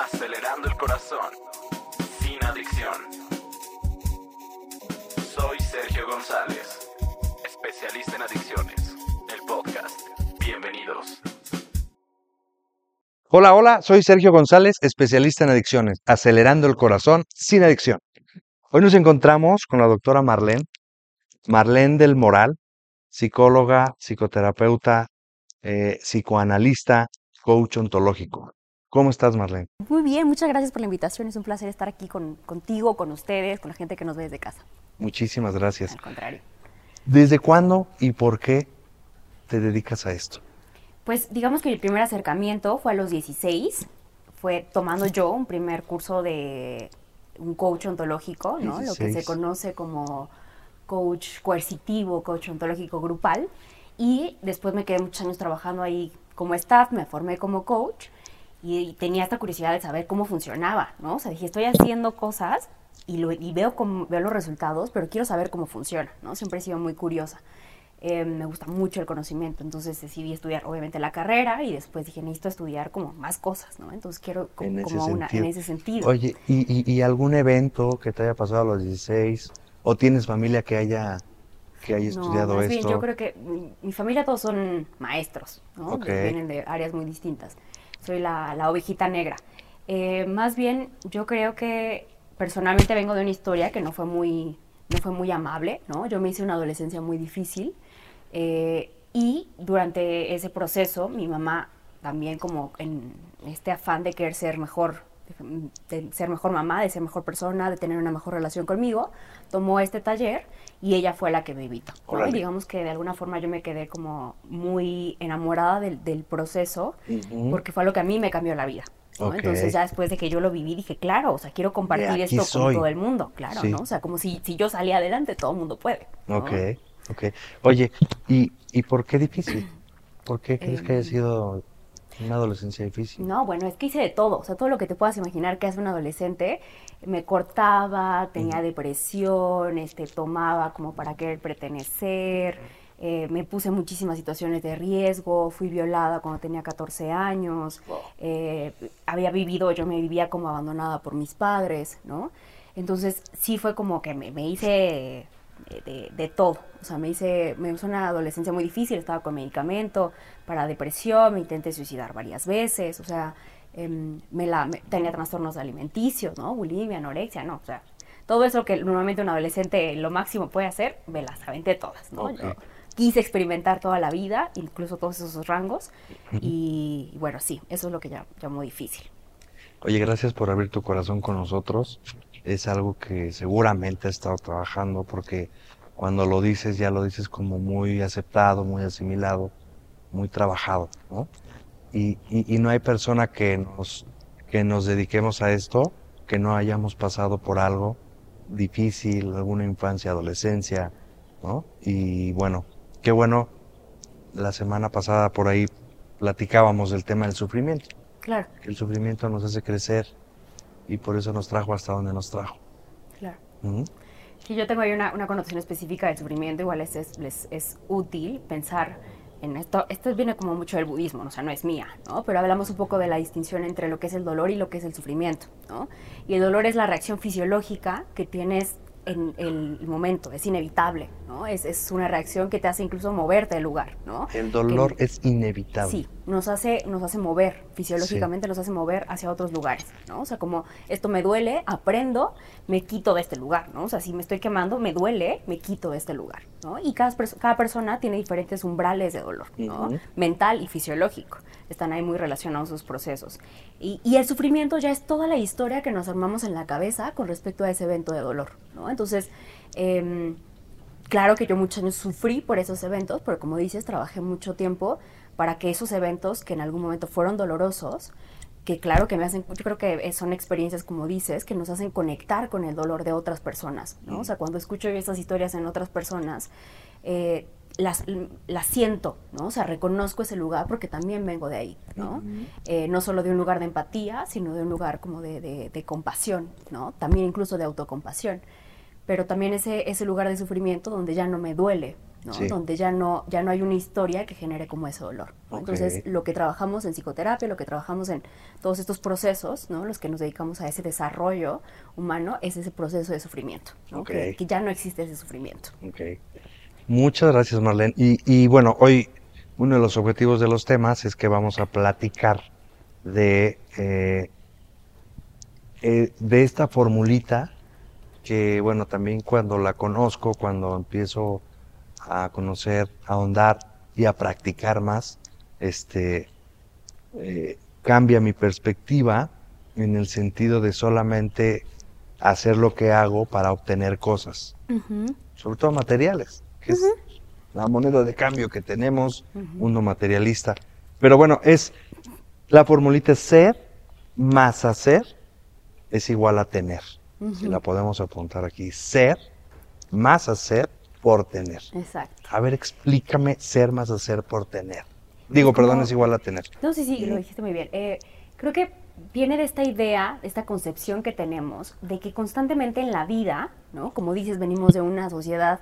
Acelerando el corazón. Sin adicción. Soy Sergio González, especialista en adicciones. El podcast. Bienvenidos. Hola, hola, soy Sergio González, especialista en adicciones, acelerando el corazón sin adicción. Hoy nos encontramos con la doctora Marlene, Marlene del Moral, psicóloga, psicoterapeuta, eh, psicoanalista, coach ontológico. ¿Cómo estás, Marlene? Muy bien, muchas gracias por la invitación. Es un placer estar aquí con, contigo, con ustedes, con la gente que nos ve desde casa. Muchísimas gracias. Al contrario. ¿Desde cuándo y por qué te dedicas a esto? Pues digamos que el primer acercamiento fue a los 16. Fue tomando yo un primer curso de un coach ontológico, ¿no? Lo que se 16. conoce como coach coercitivo, coach ontológico grupal. Y después me quedé muchos años trabajando ahí como staff, me formé como coach y tenía esta curiosidad de saber cómo funcionaba, ¿no? O sea, dije, estoy haciendo cosas y, lo- y veo, cómo, veo los resultados, pero quiero saber cómo funciona, ¿no? Siempre he sido muy curiosa. Eh, me gusta mucho el conocimiento, entonces decidí estudiar obviamente la carrera y después dije, necesito estudiar como más cosas, ¿no? Entonces quiero co- En como una, en ese sentido. Oye, ¿y, y- y algún evento que te haya pasado a los 16? ¿O tienes familia que haya, que haya No, estudiado más esto? bien yo creo que mi, mi familia todos son maestros, ¿no? Ok. Vienen de áreas muy distintas. Soy la, la ovejita negra. Eh, más bien, yo creo que personalmente vengo de una historia que no fue muy, no fue muy amable, ¿no? Yo me hice una adolescencia muy difícil eh, y durante ese proceso mi mamá también como en este afán de querer ser mejor, de ser mejor mamá, de ser mejor persona, de tener una mejor relación conmigo, tomó este taller y ella fue la que me. Órale. Y digamos que de alguna forma yo me quedé como muy enamorada del, del proceso porque fue lo que a mí me cambió la vida. Entonces ya después de que yo lo viví dije, claro, o sea, quiero compartir esto soy. con todo el mundo, claro, Sí. ¿no? O sea, como si, si yo salía adelante, todo el mundo puede. ¿no? Ok, ok. Oye, ¿y, ¿y por qué difícil? ¿Por qué crees que haya Em, sido una adolescencia difícil? No, bueno, es que hice de todo, o sea, todo lo que te puedas imaginar que hace un adolescente, me cortaba, tenía depresión, este, tomaba como para querer pertenecer, eh, me puse en muchísimas situaciones de riesgo, fui violada cuando tenía 14 años, eh, había vivido, yo me vivía como abandonada por mis padres, ¿no? Entonces sí fue como que me, me hice de, de- todo. O sea, me hice, me hizo una adolescencia muy difícil, estaba con medicamento para depresión, me intenté suicidar varias veces, o sea, em, me la, me- tenía trastornos alimenticios, ¿no? Bulimia, anorexia, no, o sea, todo eso que normalmente un adolescente lo máximo puede hacer, me las aventé todas, ¿no? Quise experimentar toda la vida, incluso todos esos rangos, y, y bueno, sí, eso es lo que ya llamó difícil. Oye, gracias por abrir tu corazón con nosotros. Es algo que seguramente has estado trabajando porque cuando lo dices ya lo dices como muy aceptado, muy asimilado, muy trabajado, ¿no? Y, y- y no hay persona que nos, que nos dediquemos a esto que no hayamos pasado por algo difícil, alguna infancia, adolescencia, ¿no? Y bueno, qué bueno, la semana pasada por ahí platicábamos del tema del sufrimiento Claro, que el sufrimiento nos hace crecer y por eso nos trajo hasta donde nos trajo. claro. Sí, yo tengo ahí una, una connotación específica del sufrimiento, igual es, es, es- es útil pensar en esto. Esto viene como mucho del budismo, ¿no? o sea, no es mía, ¿no? Pero hablamos un poco de la distinción entre lo que es el dolor y lo que es el sufrimiento, ¿no? Y el dolor es la reacción fisiológica que tienes en el momento, es inevitable, ¿no? Es, es una reacción que te hace incluso moverte del lugar, ¿no? El dolor Que- es inevitable. Sí, nos hace, nos hace mover, fisiológicamente nos hace mover hacia otros lugares, ¿no? O sea, como esto me duele, aprendo, me quito de este lugar, ¿no? O sea, si me estoy quemando, me duele, me quito de este lugar, ¿no? Y cada, perso- cada persona tiene diferentes umbrales de dolor, ¿no? Mental y fisiológico. Están ahí muy relacionados sus procesos. Y, y el sufrimiento ya es toda la historia que nos armamos en la cabeza con respecto a ese evento de dolor, ¿no? Entonces, em, Claro que yo muchos años sufrí por esos eventos, pero como dices, trabajé mucho tiempo para que esos eventos que en algún momento fueron dolorosos, que claro que me hacen, yo creo que son experiencias, como dices, que nos hacen conectar con el dolor de otras personas, ¿no? O sea, cuando escucho esas historias en otras personas, eh, las, las siento, ¿no? O sea, reconozco ese lugar porque también vengo de ahí, ¿no? Eh, no solo de un lugar de empatía, sino de un lugar como de, de- de compasión, ¿no? También incluso de autocompasión pero también ese, ese lugar de sufrimiento donde ya no me duele ¿no? Sí. Donde ya no, ya no hay una historia que genere como ese dolor. Entonces, lo que trabajamos en psicoterapia, lo que trabajamos en todos estos procesos, ¿no? Los que nos dedicamos a ese desarrollo humano, es ese proceso de sufrimiento, ¿no? Que, que ya no existe ese sufrimiento. Ok. Muchas gracias, Marlene. Y, y bueno, hoy uno de los objetivos de los temas es que vamos a platicar de, eh, eh, de esta formulita que, bueno, también cuando la conozco, cuando empiezo a conocer, a ahondar y a practicar más, este, eh, cambia mi perspectiva en el sentido de solamente hacer lo que hago para obtener cosas sobre todo materiales, que es la moneda de cambio que tenemos, mundo materialista. Pero bueno, es la formulita ser más hacer es igual a tener. Si la podemos apuntar aquí, ser más hacer por tener. Exacto. A ver, explícame ser más hacer por tener. Digo, perdón, es igual a tener. No, sí, sí, lo dijiste muy bien. Eh, creo que viene de esta idea, de esta concepción que tenemos, de que constantemente en la vida, ¿no? Como dices, venimos de una sociedad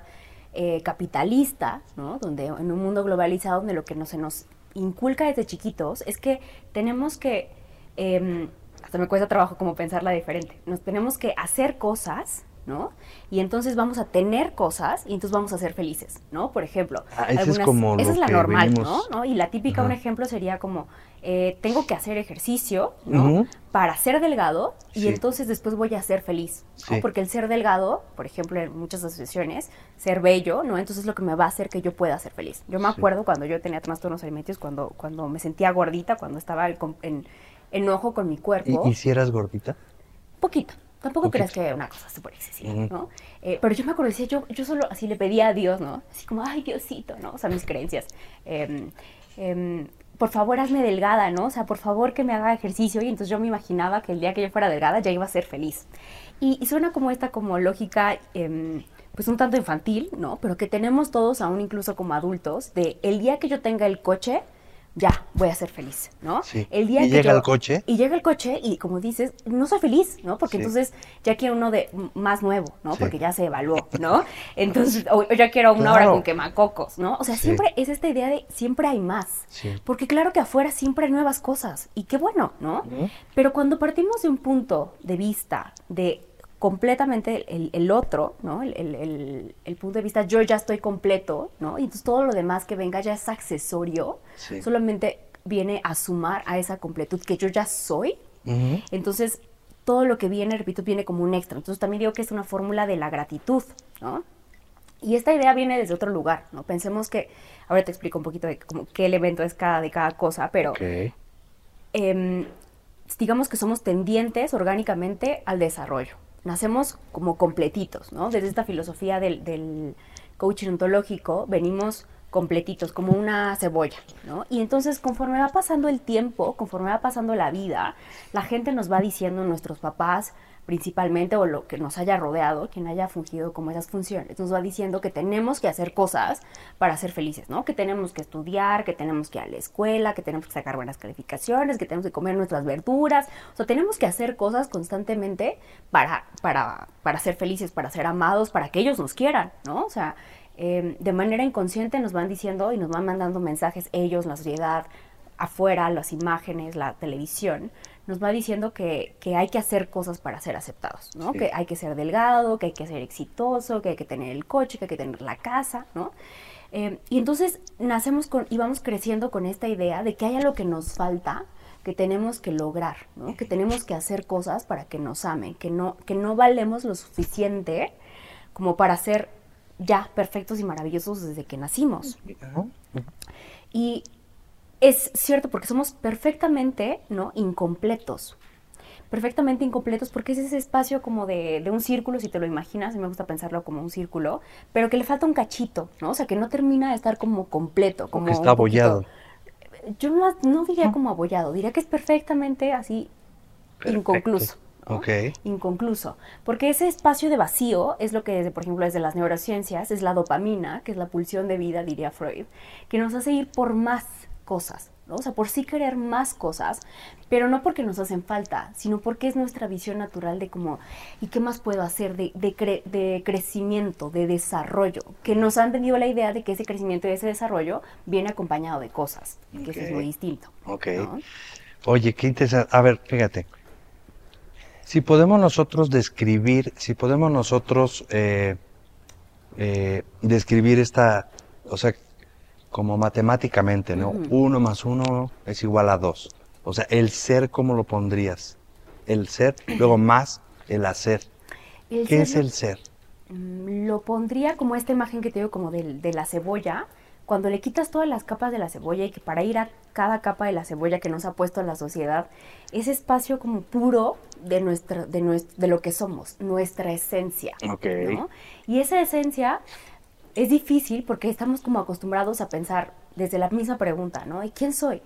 eh, capitalista, ¿no? Donde en un mundo globalizado, donde lo que no, se nos inculca desde chiquitos es que tenemos que, em, hasta me cuesta trabajo como pensarla diferente, nos tenemos que hacer cosas, ¿no? Y entonces vamos a tener cosas y entonces vamos a ser felices, ¿no? Por ejemplo, Ah, ese es como esa es la normal, venimos- ¿no? ¿no? Y la típica, un ejemplo sería como, eh, tengo que hacer ejercicio, ¿no? Para ser delgado y Sí. entonces después voy a ser feliz, ¿no? Sí. Porque el ser delgado, por ejemplo, en muchas asociaciones, ser bello, ¿no? Entonces es lo que me va a hacer que yo pueda ser feliz. Yo me Sí. acuerdo cuando yo tenía trastornos alimenticios, cuando, cuando me sentía gordita, cuando estaba el en enojo con mi cuerpo. ¿Y, y si eras gordita? Poquito. Tampoco Poquito. creas que una cosa súper excesiva, Ujú. ¿no? Eh, pero yo me acuerdo, decía, yo, yo solo así le pedía a Dios, ¿no? Así como, ay, Diosito, ¿no? O sea, mis creencias. Em, em, por favor, hazme delgada, ¿no? O sea, por favor que me haga ejercicio. Y entonces yo me imaginaba que el día que yo fuera delgada ya iba a ser feliz. Y, y suena como esta como lógica, em, pues un tanto infantil, ¿no? Pero que tenemos todos, aún incluso como adultos, de el día que yo tenga el coche, ya voy a ser feliz, ¿no? Sí. El día Y que llega yo- el coche. y llega el coche y como dices, no soy feliz, ¿no? Porque Sí. entonces ya quiero uno de más nuevo, ¿no? Sí. Porque ya se evaluó, ¿no? Entonces, o, ya quiero una hora Claro. con quemacocos, ¿no? O sea, siempre es esta idea de siempre hay más. Sí. Porque claro que afuera siempre hay nuevas cosas y qué bueno, ¿no? Pero cuando partimos de un punto de vista de completamente el, el otro, ¿no? El, el- el- punto de vista yo ya estoy completo, ¿no? Y entonces todo lo demás que venga ya es accesorio, Sí. solamente viene a sumar a esa completud que yo ya soy. Entonces, todo lo que viene, repito, viene como un extra. Entonces, también digo que es una fórmula de la gratitud, ¿no? Y esta idea viene desde otro lugar, ¿no? Pensemos que, ahora te explico un poquito de cómo- qué elemento es cada de cada cosa, pero em, digamos que somos tendientes orgánicamente al desarrollo. Nacemos como completitos, ¿no? Desde esta filosofía del, del coaching ontológico venimos completitos, como una cebolla, ¿no? Y entonces conforme va pasando el tiempo, conforme va pasando la vida, la gente nos va diciendo, nuestros papás principalmente, o lo que nos haya rodeado, quien haya fungido como esas funciones, nos va diciendo que tenemos que hacer cosas para ser felices, ¿no? Que tenemos que estudiar, que tenemos que ir a la escuela, que tenemos que sacar buenas calificaciones, que tenemos que comer nuestras verduras, o sea, tenemos que hacer cosas constantemente para, para, para ser felices, para ser amados, para que ellos nos quieran, ¿no? O sea, eh, de manera inconsciente nos van diciendo y nos van mandando mensajes ellos, la sociedad, afuera, las imágenes, la televisión, nos va diciendo que, que hay que hacer cosas para ser aceptados, ¿no? Sí. Que hay que ser delgado, que hay que ser exitoso, que hay que tener el coche, que hay que tener la casa, ¿no? Eh, y entonces nacemos con, y vamos creciendo con esta idea de que hay algo que nos falta, que tenemos que lograr, ¿no? Que tenemos que hacer cosas para que nos amen, que no, que no valemos lo suficiente como para ser ya perfectos y maravillosos desde que nacimos. Y es cierto porque somos perfectamente, ¿no? Incompletos. Perfectamente incompletos porque es ese espacio como de, de un círculo, si te lo imaginas, mí me gusta pensarlo como un círculo, pero que le falta un cachito, ¿no? O sea, que no termina de estar como completo, como que está abollado. Yo no, no diría como abollado, diría que es perfectamente así Perfecto. inconcluso. ¿no? Ok. Inconcluso. Porque ese espacio de vacío es lo que, desde, por ejemplo, desde las neurociencias, es la dopamina, que es la pulsión de vida, diría Freud, que nos hace ir por más cosas, ¿no? O sea, por sí querer más cosas, pero no porque nos hacen falta, sino porque es nuestra visión natural de cómo, ¿y qué más puedo hacer de, de, cre- de crecimiento, de desarrollo? Que nos han tenido la idea de que ese crecimiento y ese desarrollo viene acompañado de cosas, que eso es muy distinto. Ok. ¿no? Oye, qué interesante. A ver, fíjate. Si podemos nosotros describir, si podemos nosotros eh, eh, describir esta, o sea, como matemáticamente, ¿no? Uno más uno es igual a dos. O sea, el ser, ¿cómo lo pondrías? El ser, luego más el hacer. El ¿Qué ser es el ser? Mm, Lo pondría como esta imagen que te digo como de, la cebolla. Cuando le quitas todas las capas de la cebolla y que para ir a cada capa de la cebolla que nos ha puesto la sociedad, ese espacio como puro de, nuestro, de, nues- de lo que somos, nuestra esencia. Ok. ¿no? Y esa esencia es difícil porque estamos como acostumbrados a pensar desde la misma pregunta, ¿no? ¿Y quién soy?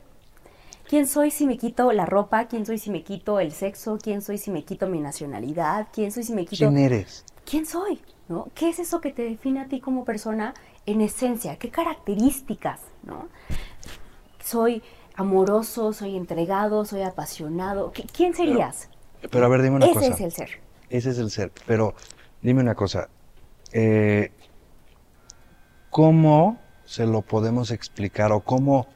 ¿Quién soy si me quito la ropa? ¿Quién soy si me quito el sexo? ¿Quién soy si me quito mi nacionalidad? ¿Quién soy si me quito... ¿Quién eres? ¿quién soy? ¿No? ¿Qué es eso que te define a ti como persona en esencia? ¿Qué características? ¿no? Soy amoroso, soy entregado, soy apasionado. ¿Qui- ¿Quién serías? Pero a ver, dime una Ese cosa. es el ser. Ese es el ser. Pero dime una cosa. eh, ¿Cómo se lo podemos explicar o cómo,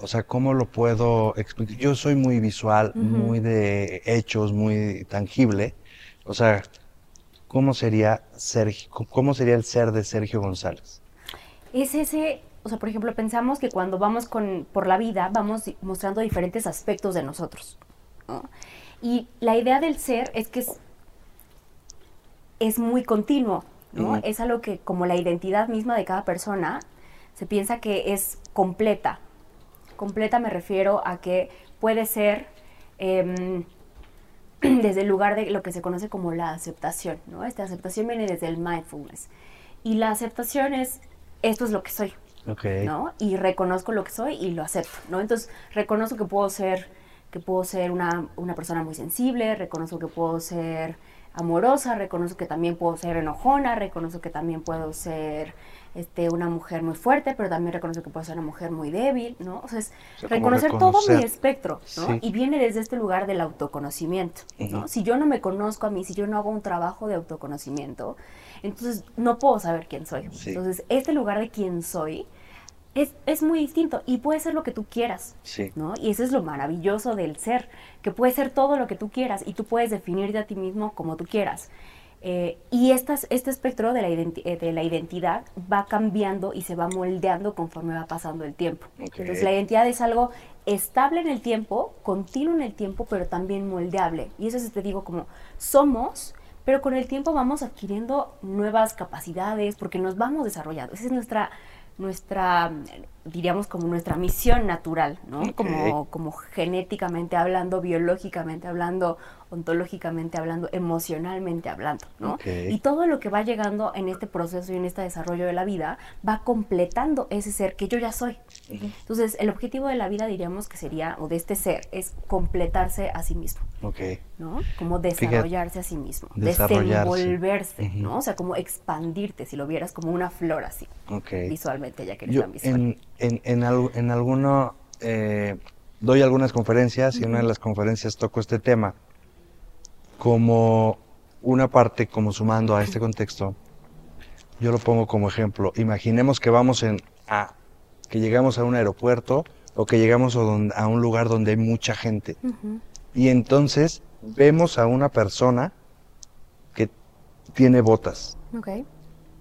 o sea, cómo lo puedo explicar? Yo soy muy visual, muy de hechos, muy tangible. O sea, ¿cómo sería Sergio, cómo sería el ser de Sergio González? Es ese, o sea, por ejemplo, pensamos que cuando vamos con, por la vida vamos mostrando diferentes aspectos de nosotros. ¿no? Y la idea del ser es que es, es muy continuo, ¿no? Ujú. Es algo que, como la identidad misma de cada persona, se piensa que es completa. Completa me refiero a que puede ser em, desde el lugar de lo que se conoce como la aceptación, ¿no? Esta aceptación viene desde el mindfulness. Y la aceptación es, esto es lo que soy. ¿no? Y reconozco lo que soy y lo acepto, ¿no? Entonces, reconozco que puedo ser, que puedo ser una, una persona muy sensible, reconozco que puedo ser amorosa, reconozco que también puedo ser enojona, reconozco que también puedo ser este, una mujer muy fuerte, pero también reconozco que puedo ser una mujer muy débil, ¿no? O sea, es O sea, como reconocer todo mi espectro, ¿no? Sí. Y viene desde este lugar del autoconocimiento, ¿no? Si yo no me conozco a mí, si yo no hago un trabajo de autoconocimiento, entonces no puedo saber quién soy. Sí. Entonces, este lugar de quién soy es, es muy distinto y puede ser lo que tú quieras, Sí. ¿no? Y eso es lo maravilloso del ser, que puede ser todo lo que tú quieras y tú puedes definirte a ti mismo como tú quieras. Eh, y estas, este espectro de la, eh, de la identidad va cambiando y se va moldeando conforme va pasando el tiempo. Entonces la identidad es algo estable en el tiempo, continuo en el tiempo, pero también moldeable. Y eso es, te digo, como somos, pero con el tiempo vamos adquiriendo nuevas capacidades porque nos vamos desarrollando. Esa es nuestra, nuestra diríamos como nuestra misión natural, ¿no? Como, como genéticamente hablando, biológicamente hablando, ontológicamente hablando, emocionalmente hablando, ¿no? Y todo lo que va llegando en este proceso y en este desarrollo de la vida va completando ese ser que yo ya soy. Entonces, el objetivo de la vida diríamos que sería, o de este ser, es completarse a sí mismo, Ok. ¿no? Como desarrollarse a sí mismo, desenvolverse. ¿no? O sea, como expandirte, si lo vieras como una flor así, Ok. visualmente, ya que eres Yo tan visual. en, en, en, al- en alguno, eh, doy algunas conferencias y en una de las conferencias toco este tema como una parte, como sumando a este contexto, yo lo pongo como ejemplo. Imaginemos que vamos en a, que llegamos a un aeropuerto o que llegamos a, don- a un lugar donde hay mucha gente. Y entonces vemos a una persona que tiene botas, Ok.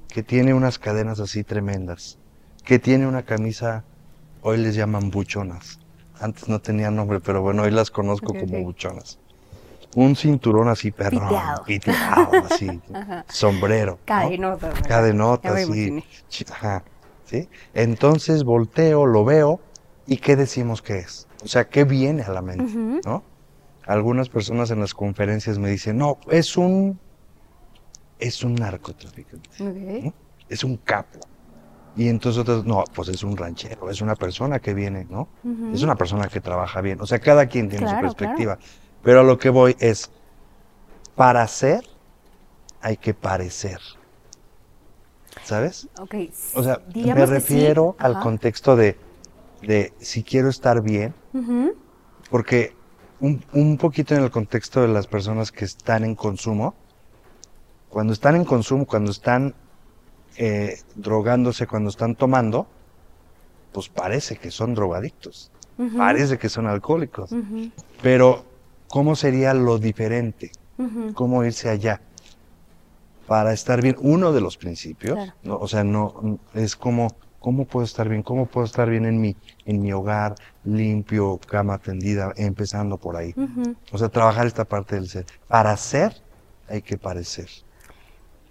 que tiene unas cadenas así tremendas, que tiene una camisa, hoy les llaman buchonas. Antes no tenían nombre, pero bueno, hoy las conozco como buchonas. Un cinturón así, perrón, Piteado. piteado, así, sombrero. ¿no? Cadenota, ¿verdad? Cadenota, así. Ajá, ¿sí? Entonces volteo, lo veo, ¿y qué decimos que es? O sea, ¿qué viene a la mente? ¿no? Algunas personas en las conferencias me dicen, no, es un, es un narcotraficante, Ok. ¿no? es un capo. Y entonces otros, no, pues es un ranchero, es una persona que viene, ¿no? Es una persona que trabaja bien. O sea, cada quien tiene Claro, su perspectiva. Pero a lo que voy es, para ser, hay que parecer. ¿Sabes? Ok. O sea, me sí, refiero al contexto de de si quiero estar bien, porque un, un poquito en el contexto de las personas que están en consumo, cuando están en consumo, cuando están eh, drogándose, cuando están tomando, pues parece que son drogadictos, parece que son alcohólicos. Pero, ¿cómo sería lo diferente? ¿Cómo irse allá? Para estar bien, uno de los principios, Claro. ¿no? o sea, no es como, ¿cómo puedo estar bien? ¿Cómo puedo estar bien en mi, en mi hogar, limpio, cama tendida, empezando por ahí? Ujú. O sea, trabajar esta parte del ser. Para ser, hay que parecer.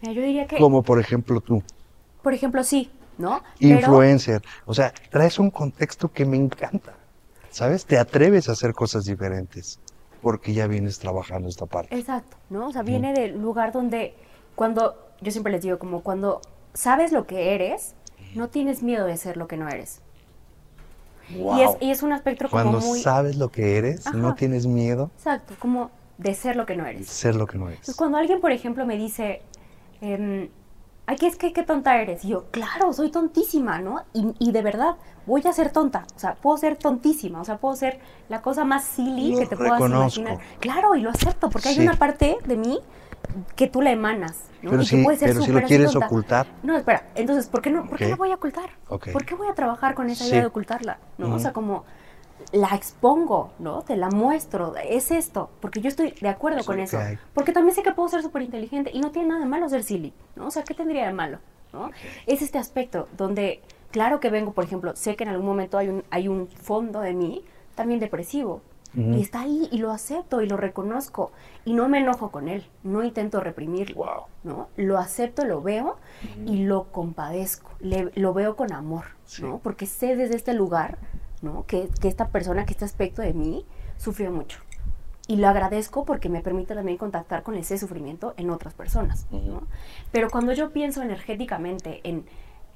Yo diría que, Como por ejemplo tú, por ejemplo, sí, ¿no? Pero- influencer. O sea, traes un contexto que me encanta. ¿Sabes? Te atreves a hacer cosas diferentes porque ya vienes trabajando esta parte. Exacto, ¿no? O sea, viene del lugar donde cuando, yo siempre les digo, como cuando sabes lo que eres, no tienes miedo de ser lo que no eres. Y, es, y es un aspecto como Cuando muy... sabes lo que eres, no Ajá. tienes miedo Exacto, como de ser lo que no eres. ser lo que no eres. cuando alguien, por ejemplo, me dice, em, ay, ¿qué es que qué tonta eres? Y yo, claro, soy tontísima, ¿no? Y, y de verdad, voy a ser tonta. O sea, puedo ser tontísima. O sea, puedo ser la cosa más silly Lo que te puedas imaginar. Claro, y lo acepto, porque hay Sí. una parte de mí que tú la emanas, ¿no? Pero y que sí, puede ser pero si lo quieres tonta. ocultar. No, espera, entonces, ¿por qué no? ¿Por qué la voy a ocultar? Ok. ¿Por qué voy a trabajar con esa Sí. idea de ocultarla? ¿no? O sea, como la expongo, ¿no? Te la muestro, es esto, porque yo estoy de acuerdo con eso. Porque también sé que puedo ser súper inteligente y no tiene nada de malo ser silly, ¿no? O sea, ¿qué tendría de malo? ¿no? Es este aspecto donde, claro que vengo, por ejemplo, sé que en algún momento hay un, hay un fondo de mí también depresivo. Y está ahí y lo acepto y lo reconozco y no me enojo con él, no intento reprimirlo, Wow. ¿no? Lo acepto, lo veo y lo compadezco, le- lo veo con amor, Sí. ¿no? Porque sé desde este lugar, ¿no? Que, que esta persona, que este aspecto de mí sufrió mucho. Y lo agradezco porque me permite también contactar con ese sufrimiento en otras personas, ¿no? Pero cuando yo pienso energéticamente en,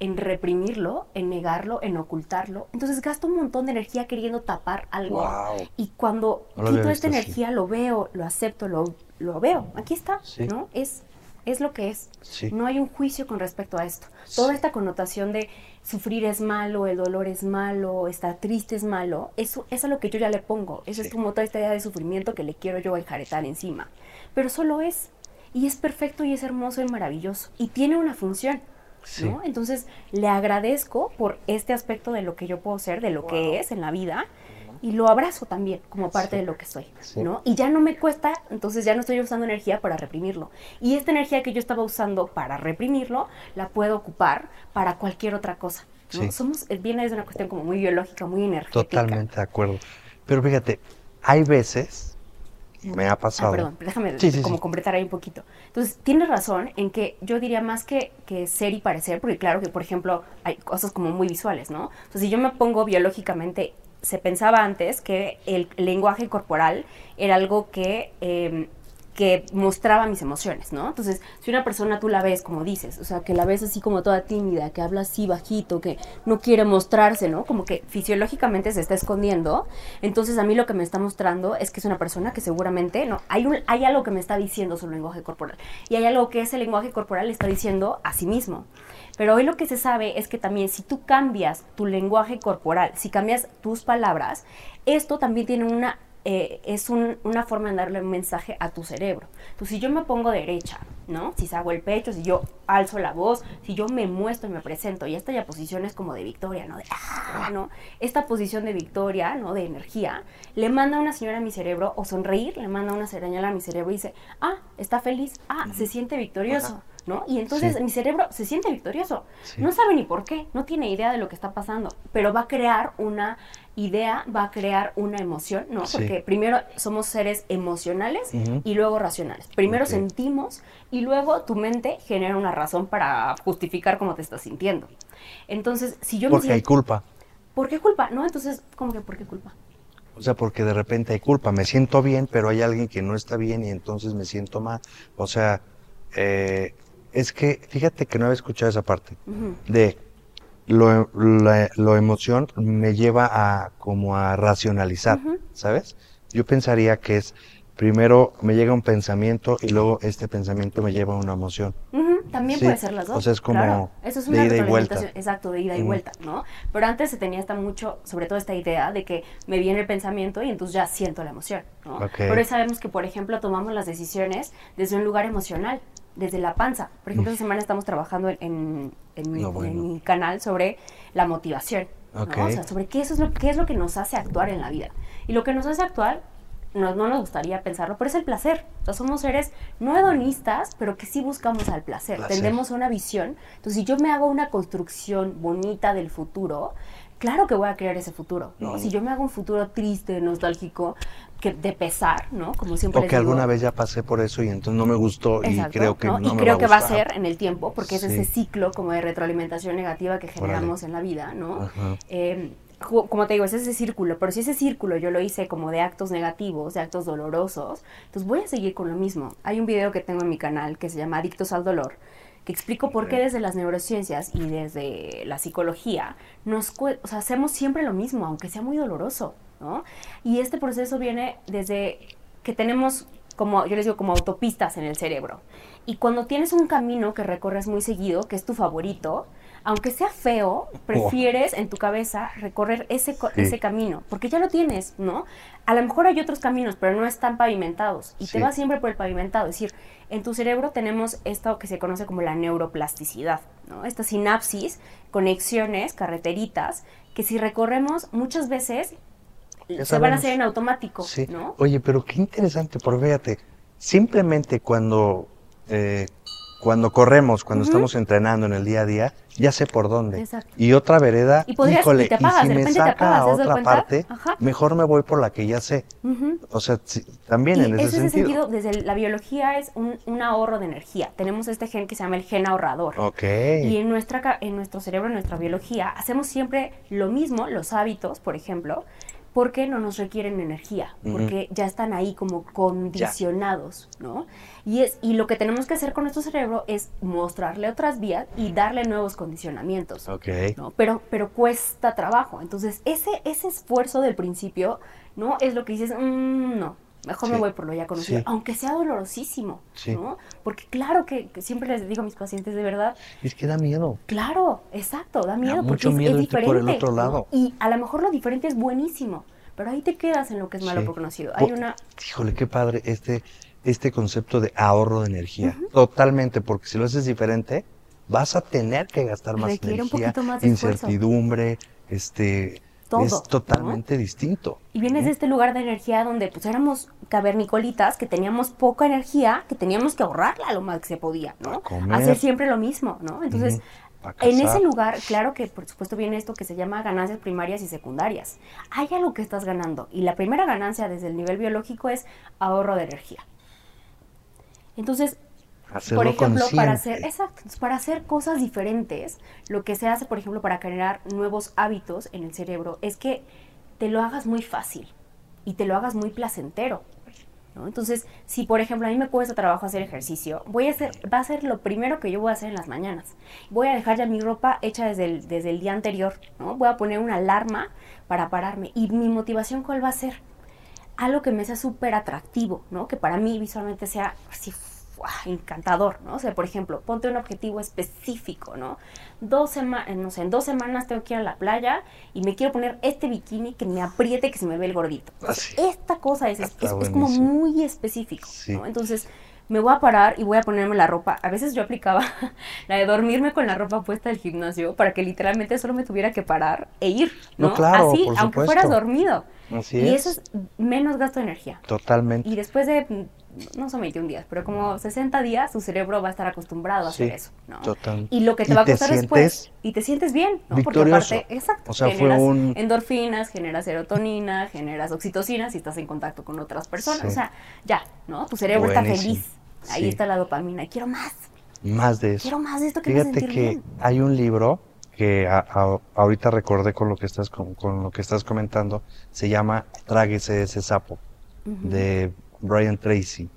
en reprimirlo, en negarlo, en ocultarlo, entonces gasto un montón de energía queriendo tapar algo. Wow. Y cuando No quito esta así. energía, lo veo, lo acepto, lo, lo veo. Aquí está, Sí. ¿no? Es, es lo que es. Sí. No hay un juicio con respecto a esto. Toda Sí. esta connotación de sufrir es malo, el dolor es malo, estar triste es malo, eso, eso es lo que yo ya le pongo. Eso Sí. es como toda esta idea de sufrimiento que le quiero yo enjaretar encima. Pero solo es. Y es perfecto y es hermoso y maravilloso. Y tiene una función. Sí. ¿no? Entonces le agradezco por este aspecto de lo que yo puedo ser, de lo que es en la vida, y lo abrazo también como parte Sí. de lo que soy, Sí. ¿no? Y ya no me cuesta, entonces ya no estoy usando energía para reprimirlo. Y esta energía que yo estaba usando para reprimirlo, la puedo ocupar para cualquier otra cosa. ¿no? Sí. Somos, eh, viene desde una cuestión como muy biológica, muy energética. Totalmente de acuerdo. Pero fíjate, hay veces, me ha Ah, pasado. perdón, pero déjame Sí, sí, como sí. completar ahí un poquito. Entonces, tienes razón en que yo diría más que, que ser y parecer, porque claro que, por ejemplo, hay cosas como muy visuales, ¿no? Entonces, si yo me pongo biológicamente, se pensaba antes que el lenguaje corporal era algo que, eh, que mostraba mis emociones, ¿no? Entonces, si una persona tú la ves, como dices, o sea, que la ves así como toda tímida, que habla así bajito, que no quiere mostrarse, ¿no? Como que fisiológicamente se está escondiendo, entonces a mí lo que me está mostrando es que es una persona que seguramente, no, hay, hay algo que me está diciendo su lenguaje corporal, y hay algo que ese lenguaje corporal le está diciendo a sí mismo. Pero hoy lo que se sabe es que también si tú cambias tu lenguaje corporal, si cambias tus palabras, esto también tiene una eh, es un- una forma de darle un mensaje a tu cerebro. Entonces, si yo me pongo derecha, ¿no? Si hago el pecho, si yo alzo la voz, si yo me muestro y me presento, y esta ya posición es como de victoria, ¿no? De, ah, ¿no? Esta posición de victoria, ¿no? De energía, le manda una señora a mi cerebro, o sonreír, le manda una señal a mi cerebro y dice, ah, está feliz, ah, se siente victorioso. ¿No? Y entonces Sí. mi cerebro se siente victorioso. Sí. No sabe ni por qué, no tiene idea de lo que está pasando, pero va a crear una idea, va a crear una emoción, ¿no? Sí. Porque primero somos seres emocionales y luego racionales. Primero sentimos y luego tu mente genera una razón para justificar cómo te estás sintiendo. Entonces, si yo me Porque hay siento, culpa. ¿por qué culpa? No, entonces, ¿cómo que por qué culpa? O sea, porque de repente hay culpa. Me siento bien, pero hay alguien que no está bien y entonces me siento mal. O sea, eh, es que, fíjate que no había escuchado esa parte. De lo, la, lo emoción me lleva a como a racionalizar. ¿sabes? Yo pensaría que es, primero me llega un pensamiento y luego este pensamiento me lleva a una emoción. También Sí, puede ser las dos. o sea, es como claro. Eso es de ida y vuelta. exacto, de ida y vuelta, ¿no? Pero antes se tenía esta mucho, sobre todo esta idea de que me viene el pensamiento y entonces ya siento la emoción, ¿no? Hoy sabemos que, por ejemplo, tomamos las decisiones desde un lugar emocional, desde la panza. Por ejemplo, esta semana estamos trabajando en, en- en mi, No, bueno. en mi canal sobre la motivación, ¿no? Ok. O sea, sobre qué, eso es lo, qué es lo que nos hace actuar en la vida. Y lo que nos hace actuar no, no nos gustaría pensarlo, pero es el placer. O sea, somos seres no hedonistas, pero que sí buscamos al placer. Placer. Tendemos una visión. Entonces, si yo me hago una construcción bonita del futuro, claro que voy a crear ese futuro. ¿no? Ujú. Si yo me hago un futuro triste, nostálgico, que de pesar, ¿no? Como siempre O les que digo. alguna vez ya pasé por eso y entonces no me gustó y creo que ¿no? no, y me creo va que va a ser en el tiempo, porque es ese ciclo como de retroalimentación negativa que Órale. generamos en la vida, ¿no? Eh, como te digo, es ese círculo, pero si ese círculo yo lo hice como de actos negativos, de actos dolorosos, entonces voy a seguir con lo mismo. Hay un video que tengo en mi canal que se llama Adictos al Dolor, que explico por qué desde las neurociencias y desde la psicología nos o sea, hacemos siempre lo mismo, aunque sea muy doloroso, ¿no? Y este proceso viene desde que tenemos como yo les digo como autopistas en el cerebro. Y cuando tienes un camino que recorres muy seguido, que es tu favorito, aunque sea feo, prefieres en tu cabeza recorrer ese, Sí. ese camino, porque ya lo tienes, ¿no? A lo mejor hay otros caminos, pero no están pavimentados y Sí. te vas siempre por el pavimentado. Es decir, en tu cerebro tenemos esto que se conoce como la neuroplasticidad, ¿no? Estas sinapsis, conexiones, carreteritas, que si recorremos muchas veces Se van a hacer en automático, Sí. ¿no? Oye, pero qué interesante, porque fíjate, simplemente cuando, eh, cuando corremos, cuando estamos entrenando en el día a día, ya sé por dónde. Exacto. Y otra vereda, Y podrías- híjole, y te apagas, si me saca a ¿te has dado otra parte, Ajá. mejor me voy por la que ya sé. Ujú. O sea, sí, también Y en ese ese sentido. sentido, desde la biología es un, un ahorro de energía. Tenemos este gen que se llama el gen ahorrador. Ok. Y en, nuestra, en nuestro cerebro, en nuestra biología, hacemos siempre lo mismo, los hábitos, por ejemplo, porque no nos requieren energía, porque ya están ahí como condicionados, ¿no? Y, es, y lo que tenemos que hacer con nuestro cerebro es mostrarle otras vías y darle nuevos condicionamientos. Ok. ¿no? Pero, pero cuesta trabajo. Entonces, ese, ese esfuerzo del principio, ¿no? Es lo que dices, "Mm, no, mejor me voy por lo ya conocido, Sí. aunque sea dolorosísimo, Sí. ¿no? Porque claro que, que siempre les digo a mis pacientes de verdad, Es que da miedo. claro, exacto, da miedo porque mucho es, miedo es irte diferente. por el otro ¿no? lado. Y a lo mejor lo diferente es buenísimo, pero ahí te quedas en lo que es malo por conocido. Hay una... Híjole, qué padre este, este concepto de ahorro de energía. Totalmente, porque si lo haces diferente, vas a tener que gastar más Requiere un energía, poquito más de esfuerzo. incertidumbre, este, Todo, es ¿no? totalmente distinto. Y vienes de este lugar de energía donde pues éramos cavernicolitas, que teníamos poca energía, que teníamos que ahorrarla lo más que se podía, ¿no? Hacer siempre lo mismo, ¿no? Entonces, Ujú. A en ese lugar, claro que por supuesto viene esto que se llama ganancias primarias y secundarias. Hay algo que estás ganando y la primera ganancia desde el nivel biológico es ahorro de energía. Entonces, Hacerlo por ejemplo, para consciente. hacer, exacto, para hacer cosas diferentes, lo que se hace, por ejemplo, para generar nuevos hábitos en el cerebro es que te lo hagas muy fácil y te lo hagas muy placentero. ¿no? Entonces, si por ejemplo a mí me cuesta trabajo hacer ejercicio, voy a hacer, va a ser lo primero que yo voy a hacer en las mañanas. Voy a dejar ya mi ropa hecha desde el, desde el día anterior, ¿no? Voy a poner una alarma para pararme. ¿Y mi motivación cuál va a ser? algo que me sea súper atractivo, ¿no? Que para mí visualmente sea así ¡fua! Encantador, ¿no? O sea, por ejemplo, ponte un objetivo específico, ¿no? Dos semanas, no sé, en dos semanas tengo que ir a la playa y me quiero poner este bikini que me apriete, que se me ve el gordito. Entonces, Así. esta cosa es, es, como muy específico, Sí. ¿no? Entonces, me voy a parar y voy a ponerme la ropa. A veces yo aplicaba la de dormirme con la ropa puesta del gimnasio para que literalmente solo me tuviera que parar e ir, No, ¿no? claro, Así, por aunque fueras dormido. Así y es. eso es menos gasto de energía. Totalmente. Y después de, no son 21 días, pero como 60 días, tu cerebro va a estar acostumbrado a hacer eso, ¿no? total. Y lo que te Y va a costar después, y te sientes bien, ¿no? victorioso. Porque aparte, exacto, O sea, fue un- endorfinas, generas serotonina, generas oxitocina si estás en contacto con otras personas, Sí. o sea, ya, ¿no? Tu cerebro está feliz, ahí Sí. está la dopamina, quiero más, Más de eso. quiero más de esto que me Fíjate sentir que bien. hay un libro que a- a- ahorita recordé con lo que estás con, con lo que estás comentando, se llama Tráguese ese sapo Ujú. de Brian Tracy.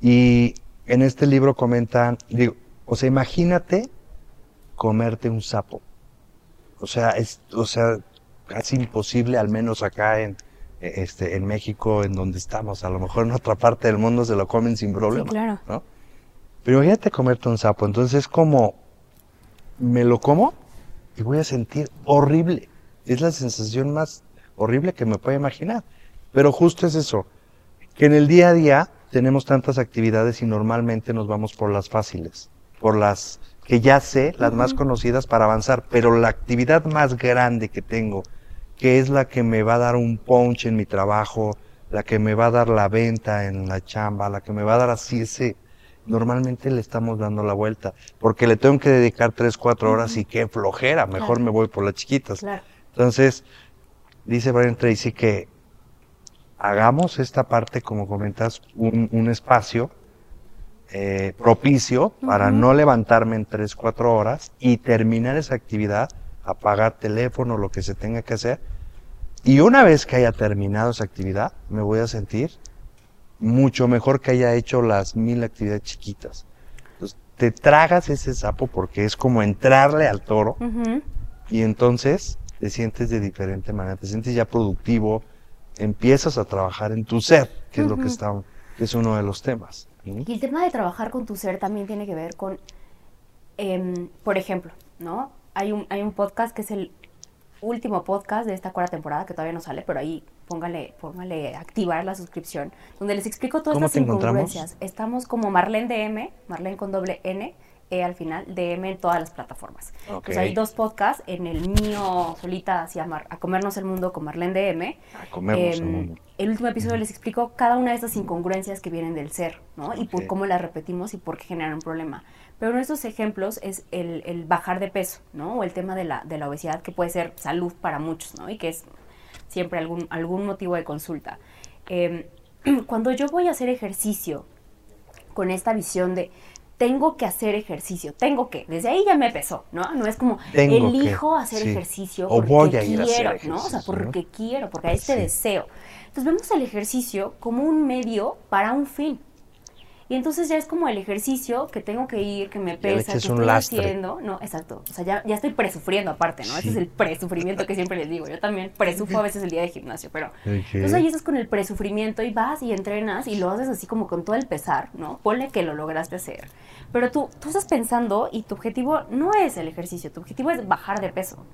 Y en este libro comentan, digo, o sea, imagínate comerte un sapo. O sea, es, o sea, casi imposible, al menos acá en, eh, este, en México, en donde estamos. A lo mejor en otra parte del mundo se lo comen sin problema. claro. ¿no? Pero imagínate comerte un sapo, entonces es como, me lo como y voy a sentir horrible. Es la sensación más horrible que me pueda imaginar. Pero justo es eso, que en el día a día tenemos tantas actividades y normalmente nos vamos por las fáciles, por las que ya sé, las más conocidas para avanzar, pero la actividad más grande que tengo, que es la que me va a dar un punch en mi trabajo, la que me va a dar la venta en la chamba, la que me va a dar así ese, normalmente le estamos dando la vuelta, porque le tengo que dedicar tres, cuatro horas y qué flojera, mejor Claro. me voy por las chiquitas. Claro. Entonces, dice Brian Tracy que hagamos esta parte, como comentas, un, un espacio eh, propicio para no levantarme en tres, cuatro horas y terminar esa actividad, apagar teléfono, lo que se tenga que hacer. Y una vez que haya terminado esa actividad, me voy a sentir mucho mejor que haya hecho las mil actividades chiquitas. Entonces, te tragas ese sapo porque es como entrarle al toro y entonces te sientes de diferente manera, te sientes ya productivo, empiezas a trabajar en tu ser, que es lo que está, que es uno de los temas. Y el tema de trabajar con tu ser también tiene que ver con, em, por ejemplo, ¿no? Hay un, hay un podcast que es el último podcast de esta cuarta temporada que todavía no sale, pero ahí póngale, póngale activar la suscripción, donde les explico todas ¿Cómo estas te encontramos? incongruencias. Estamos como Marlene DM, Marlene con doble N, E al final, DM en todas las plataformas. Ok. Pues hay dos podcasts, en el mío solita se llama A Comernos el Mundo con Marlene DM, A comernos el Em, mundo. el último episodio les explico cada una de estas incongruencias que vienen del ser, ¿no? Y por cómo las repetimos y por qué generan un problema. Pero uno de estos ejemplos es el, el bajar de peso, ¿no? O el tema de la, de la obesidad, que puede ser salud para muchos, ¿no? Y que es siempre algún, algún motivo de consulta. Em, cuando yo voy a hacer ejercicio con esta visión de tengo que hacer ejercicio, tengo que, desde ahí ya me pesó, ¿no? No es como Tengo elijo que, hacer sí. ejercicio O porque voy a ir a hacer quiero, ¿no? O sea, porque quiero, porque hay este Sí. deseo. Entonces vemos el ejercicio como un medio para un fin. Y entonces ya es como el ejercicio que tengo que ir, que me pesa, que estoy lastre. haciendo. No, exacto. O sea, ya, ya estoy presufriendo aparte, ¿no? Ese Sí. es el presufrimiento que siempre les digo. Yo también presufro a veces el día de gimnasio, pero... Ok. Entonces ahí estás con el presufrimiento y vas y entrenas y lo haces así como con todo el pesar, ¿no? Ponle que lo lograste hacer. Pero tú, tú estás pensando y tu objetivo no es el ejercicio, tu objetivo es bajar de peso.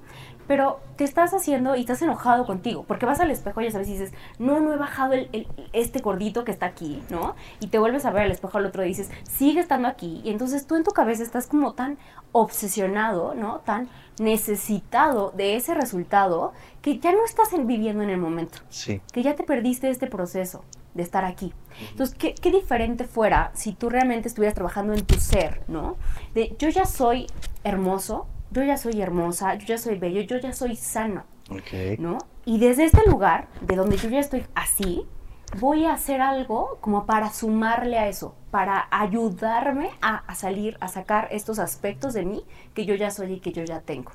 Pero te estás haciendo y estás enojado contigo, porque vas al espejo y ya sabes y dices, no, no he bajado el, el- este gordito que está aquí, ¿no? Y te vuelves a ver al espejo al otro dices, sigue estando aquí. Y entonces tú en tu cabeza estás como tan obsesionado, ¿no? Tan necesitado de ese resultado que ya no estás en- viviendo en el momento Sí, que ya te perdiste este proceso de estar aquí. Entonces, ¿qué, qué diferente fuera si tú realmente estuvieras trabajando en tu ser, ¿no? De yo ya soy hermoso, yo ya soy hermosa, yo ya soy bello, yo ya soy sano, ok. ¿no? Y desde este lugar, de donde yo ya estoy así, voy a hacer algo como para sumarle a eso, para ayudarme a, a salir, a sacar estos aspectos de mí que yo ya soy y que yo ya tengo.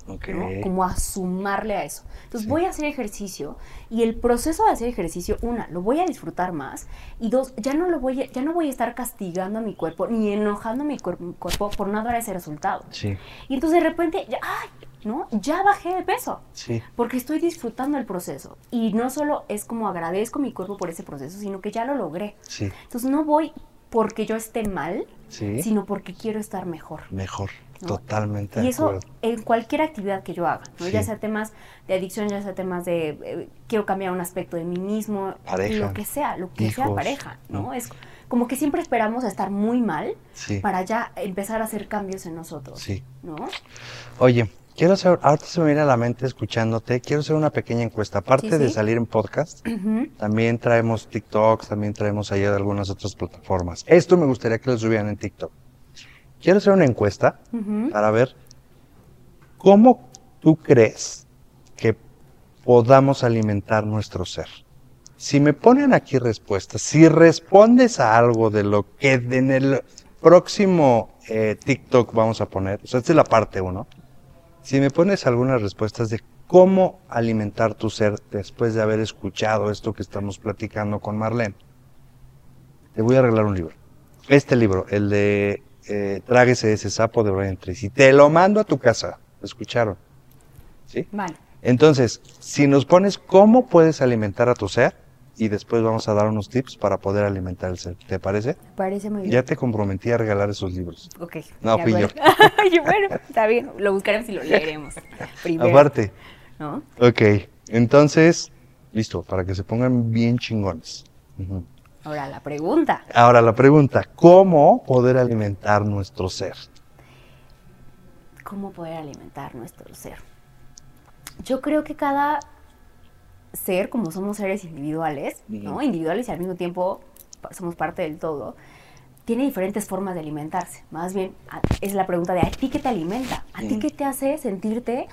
Como a sumarle a eso. Entonces Sí. voy a hacer ejercicio y el proceso de hacer ejercicio, una, lo voy a disfrutar más y dos, ya no lo voy a, ya no voy a estar castigando a mi cuerpo ni enojando a mi cuer- cuerpo por no dar ese resultado. Sí, Y entonces de repente, ya, ¡ay! ¿No? Ya bajé de peso sí, porque estoy disfrutando el proceso y no solo es como agradezco a mi cuerpo por ese proceso, sino que ya lo logré. sí, Entonces no voy porque yo esté mal, sí. sino porque quiero estar mejor. Mejor, ¿no? totalmente Y de eso acuerdo. en cualquier actividad que yo haga, ¿no? Sí. ya sea temas de adicción, ya sea temas de eh, quiero cambiar un aspecto de mí mismo, Pareja, lo que sea, lo que sea hijos, pareja, ¿no? ¿no? Es como que siempre esperamos a estar muy mal Sí, para ya empezar a hacer cambios en nosotros, sí. ¿no? Oye, quiero hacer, ahorita se me viene a la mente escuchándote, quiero hacer una pequeña encuesta. Aparte Sí, de salir en podcast, también traemos TikToks, también traemos allá de algunas otras plataformas. Esto me gustaría que lo subieran en TikTok. Quiero hacer una encuesta para ver cómo tú crees que podamos alimentar nuestro ser. Si me ponen aquí respuestas, si respondes a algo de lo que en el próximo eh, TikTok vamos a poner, o sea, esta es la parte uno, si me pones algunas respuestas de cómo alimentar tu ser después de haber escuchado esto que estamos platicando con Marlene, te voy a arreglar un libro. Este libro, el de eh, Tráguese ese sapo de Brian Tracy, te lo mando a tu casa. ¿Lo escucharon? ¿Sí? Vale. Entonces, si nos pones cómo puedes alimentar a tu ser, y después vamos a dar unos tips para poder alimentar el ser. ¿Te parece? Parece muy bien. Ya te comprometí a regalar esos libros. Ok. No, fui yo. Ay, bueno, está bien. Lo buscaremos y lo leeremos. Primero, Aparte. ¿no? Ok, entonces, listo, para que se pongan bien chingones. Ahora, la pregunta. Ahora la pregunta, ¿cómo poder alimentar nuestro ser? ¿Cómo poder alimentar nuestro ser? Yo creo que cada ser, como somos seres individuales, ¿no? Individuales y al mismo tiempo somos parte del todo, tiene diferentes formas de alimentarse. Más bien, es la pregunta de ¿a ti qué te alimenta? ¿A ti qué te hace sentirte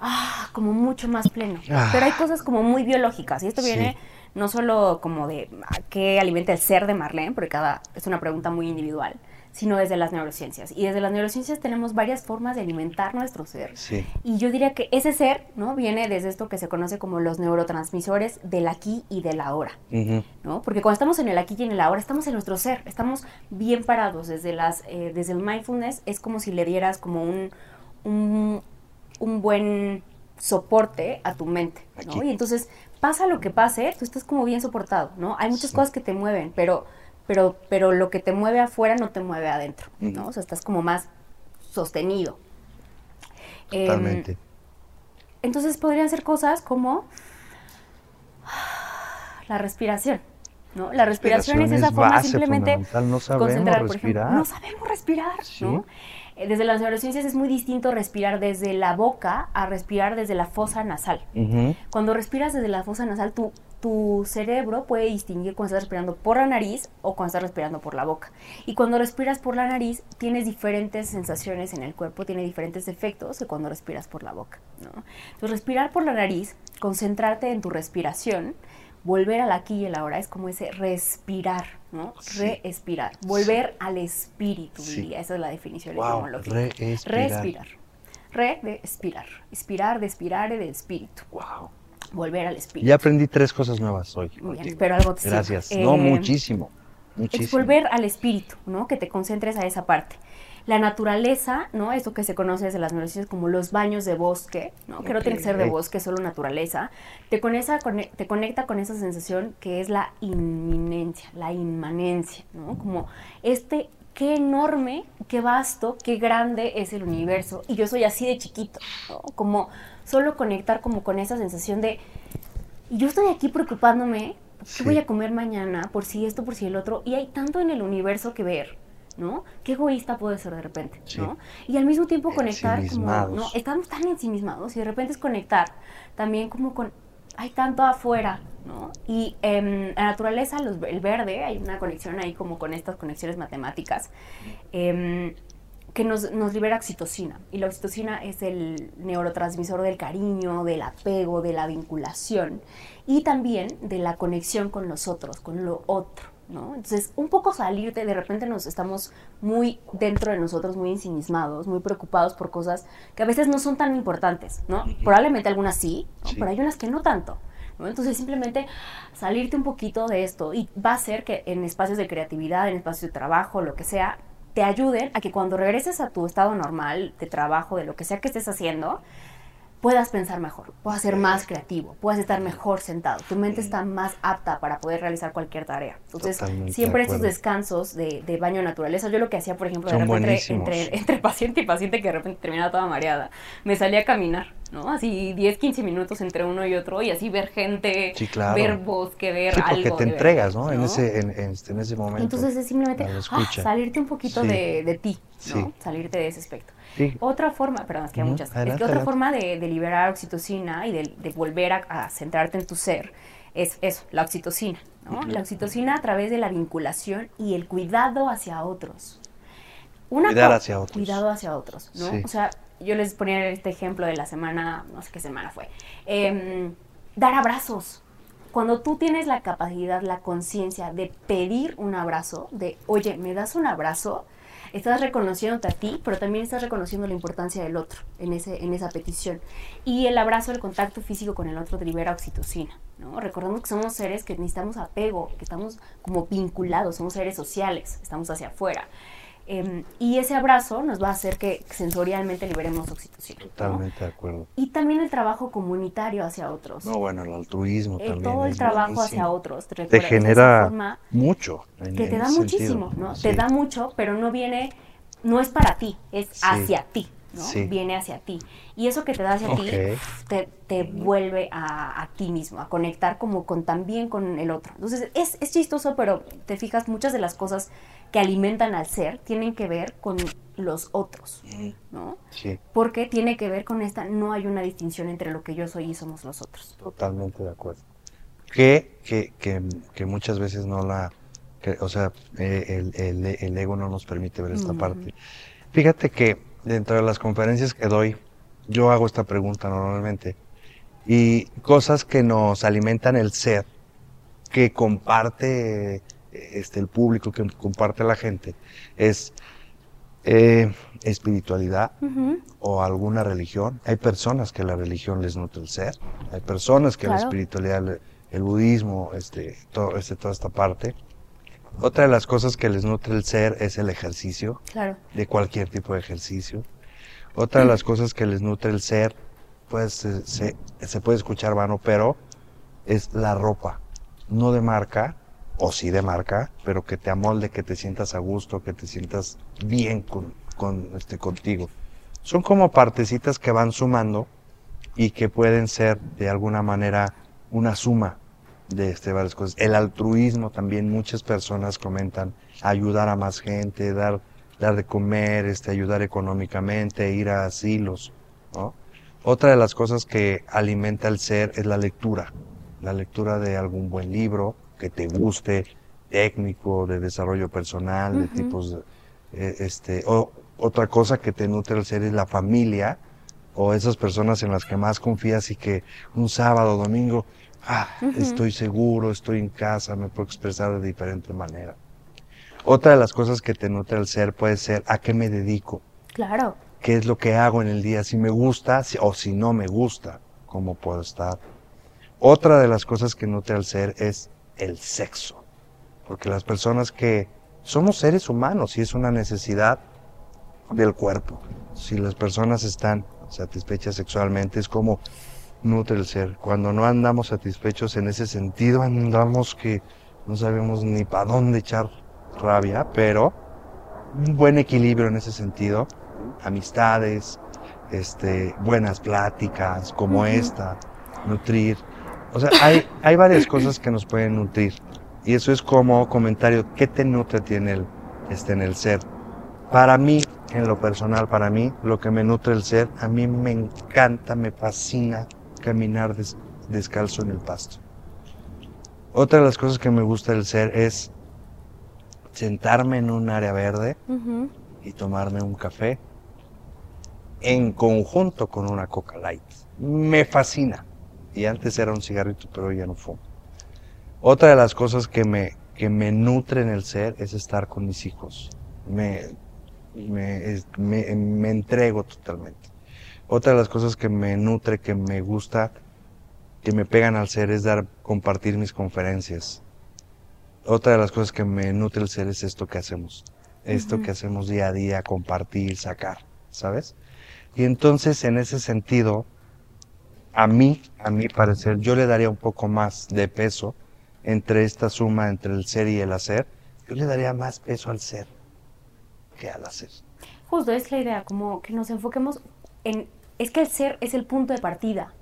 ah, como mucho más pleno? Ah. Pero hay cosas como muy biológicas y esto Sí. viene no solo como de ¿a qué alimenta el ser de Marlene? Porque cada es una pregunta muy individual, sino desde las neurociencias. Y desde las neurociencias tenemos varias formas de alimentar nuestro ser. Sí. Y yo diría que ese ser, ¿no? Viene desde esto que se conoce como los neurotransmisores del aquí y del ahora, Ujú. ¿no? Porque cuando estamos en el aquí y en el ahora, estamos en nuestro ser, estamos bien parados. Desde, las, eh, desde el mindfulness es como si le dieras como un, un, un buen soporte a tu mente, ¿no? Y entonces, pasa lo que pase, tú estás como bien soportado, ¿no? Hay muchas Sí. cosas que te mueven, pero, pero, pero lo que te mueve afuera no te mueve adentro, ¿no? O sea, estás como más sostenido. Em, Totalmente. entonces podrían ser cosas como la respiración, ¿no? La respiración es esa forma base simplemente no concentrar, por respirar. ejemplo, no sabemos respirar, Sí. ¿no? Eh, Desde las neurociencias es muy distinto respirar desde la boca a respirar desde la fosa nasal. Cuando respiras desde la fosa nasal, tu, tu cerebro puede distinguir cuando estás respirando por la nariz o cuando estás respirando por la boca. Y cuando respiras por la nariz, tienes diferentes sensaciones en el cuerpo, tiene diferentes efectos que cuando respiras por la boca. ¿no? Entonces, respirar por la nariz, concentrarte en tu respiración, volver al aquí y el ahora, es como ese respirar, ¿no? Sí. Respirar, volver al espíritu, Sí. diría. Esa es la definición Wow, etimológica. respirar. Respirar. Re de expirar. Expirar, de expirar del espíritu. Wow. Volver al espíritu. Ya aprendí tres cosas nuevas hoy. Muy bien, espero algo te sirva. Gracias. Eh, no, muchísimo. Es Muchísimo. volver al espíritu, ¿no? Que te concentres a esa parte. La naturaleza, ¿no? Eso que se conoce desde las neurociencias como los baños de bosque, ¿no? Que no tiene que ser de bosque, solo naturaleza. Te conecta, con, te conecta con esa sensación que es la inminencia, la inmanencia, ¿no? Como este, qué enorme, qué vasto, qué grande es el universo. Y yo soy así de chiquito, ¿no? Como solo conectar como con esa sensación de, yo estoy aquí preocupándome, ¿qué Sí. voy a comer mañana? Por si esto, por si el otro. Y hay tanto en el universo que ver, ¿no? Qué egoísta puede ser de repente, Sí. ¿no? Y al mismo tiempo conectar como. Estamos tan ensimismados y de repente es conectar también como con, hay tanto afuera, ¿no? Y en la naturaleza, los- el verde, hay una conexión ahí como con estas conexiones matemáticas. em, que nos, nos libera oxitocina. Y la oxitocina es el neurotransmisor del cariño, del apego, de la vinculación y también de la conexión con los otros, con lo otro. ¿No? Entonces, un poco salirte, de repente nos estamos muy dentro de nosotros, muy ensimismados, muy preocupados por cosas que a veces no son tan importantes, ¿no? Probablemente algunas sí, ¿no? Sí. pero hay unas que no tanto. ¿no? Entonces simplemente salirte un poquito de esto y va a hacer que en espacios de creatividad, en espacios de trabajo, lo que sea, te ayuden a que cuando regreses a tu estado normal de trabajo, de lo que sea que estés haciendo, puedas pensar mejor, puedas ser más creativo, puedas estar mejor sentado, tu mente está más apta para poder realizar cualquier tarea. Entonces, Totalmente siempre de acuerdo. descansos de, de baño naturaleza, yo lo que hacía, por ejemplo, de repente buenísimos. entre, entre paciente y paciente que de repente terminaba toda mareada, me salía a caminar, ¿no? Así 10, 15 minutos entre uno y otro y así ver gente, Sí, claro. ver bosque, ver Sí, porque algo. te entregas, ¿no? En ese, en, en este, en ese momento. Entonces es simplemente ah, salirte un poquito Sí. de, de ti. Salirte de ese aspecto. Otra forma, perdón, es que hay muchas. es que otra adelante. forma de, de liberar oxitocina y de, de volver a, a centrarte en tu ser es eso, la oxitocina. ¿no? La oxitocina a través de la vinculación y el cuidado hacia otros. Una Cuidar hacia otros. Cuidado hacia otros. O sea, yo les ponía este ejemplo de la semana, no sé qué semana fue. Em, dar abrazos. Cuando tú tienes la capacidad, la conciencia de pedir un abrazo, de, oye, ¿me das un abrazo? Estás reconociéndote a ti, pero también estás reconociendo la importancia del otro en, ese, en esa petición. Y el abrazo, el contacto físico con el otro te libera oxitocina, ¿no? Recordemos que somos seres que necesitamos apego, que estamos como vinculados, somos seres sociales, estamos hacia afuera. Em, y ese abrazo nos va a hacer que sensorialmente liberemos oxitocina. ¿no? Totalmente de acuerdo. Y también el trabajo comunitario hacia otros. No, bueno, el altruismo Eh, también. todo el trabajo buenísimo. hacia otros. Te esa genera forma mucho. en- que te da muchísimo, sentido. ¿no? Sí. Te da mucho, pero no viene, no es para ti, es Sí. hacia ti, ¿no? Sí. Viene hacia ti. Y eso que te da hacia ti te, te vuelve a, a ti mismo, a conectar como con también con el otro. Entonces es, es chistoso, pero te fijas, muchas de las cosas que alimentan al ser tienen que ver con los otros, ¿no? Sí, Porque tiene que ver con esta, no hay una distinción entre lo que yo soy y somos los otros. totalmente de acuerdo. Que, que, que, que muchas veces no la... que, o sea, eh, el, el- el ego no nos permite ver esta parte. Fíjate que dentro de las conferencias que doy, yo hago esta pregunta normalmente. Y cosas que nos alimentan el ser, que comparte este, el público, que comparte la gente, es eh, espiritualidad o alguna religión. Hay personas que la religión les nutre el ser, hay personas que la espiritualidad, el budismo, este, todo, este, toda esta parte. Otra de las cosas que les nutre el ser es el ejercicio, Claro. de cualquier tipo de ejercicio. Otra de las cosas que les nutre el ser, pues se, se- se puede escuchar vano, pero es la ropa. No de marca, o sí de marca, pero que te amolde, que te sientas a gusto, que te sientas bien con, con, este, contigo. Son como partecitas que van sumando y que pueden ser de alguna manera una suma de este, varias cosas. El altruismo también, muchas personas comentan ayudar a más gente, dar, dar de comer, este, ayudar económicamente, ir a asilos. ¿no? Otra de las cosas que alimenta el ser es la lectura. La lectura de algún buen libro que te guste, técnico, de desarrollo personal, de tipos de, eh, este, o, otra cosa que te nutre el ser es la familia o esas personas en las que más confías y que un sábado, domingo, ah, estoy seguro, estoy en casa, me puedo expresar de diferente manera. Otra de las cosas que te nutre el ser puede ser a qué me dedico, Claro. qué es lo que hago en el día, si me gusta si- o si no me gusta, cómo puedo estar. Otra de las cosas que nutre al ser es el sexo, porque las personas que somos seres humanos y es una necesidad del cuerpo. Si las personas están satisfechas sexualmente es como nutre el ser. Cuando no andamos satisfechos en ese sentido, andamos que no sabemos ni para dónde echar rabia, pero un buen equilibrio en ese sentido, amistades, este, buenas pláticas como Ujú. esta, nutrir. O sea, hay, hay varias cosas que nos pueden nutrir. Y eso es como comentario, ¿qué te nutre tiene el, este, en el ser? Para mí, en lo personal, para mí, lo que me nutre el ser, a mí me encanta, me fascina caminar des- descalzo en el pasto. Otra de las cosas que me gusta del ser es sentarme en un área verde Ujú. y tomarme un café en conjunto con una Coca Light. Me fascina. Y antes era un cigarrito, pero ya no fumo. Otra de las cosas que me, que me nutren el ser es estar con mis hijos. Me, me, me entrego totalmente. Otra de las cosas que me nutre, que me gusta, que me pegan al ser es dar, compartir mis conferencias. Otra de las cosas que me nutre el ser es esto que hacemos. Esto Ujú. que hacemos día a día, compartir, sacar, ¿sabes? Y entonces, en ese sentido, a mí, a mi parecer, yo le daría un poco más de peso entre esta suma entre el ser y el hacer. Yo le daría más peso al ser que al hacer. Justo, es la idea, como que nos enfoquemos en... Es que el ser es el punto de partida.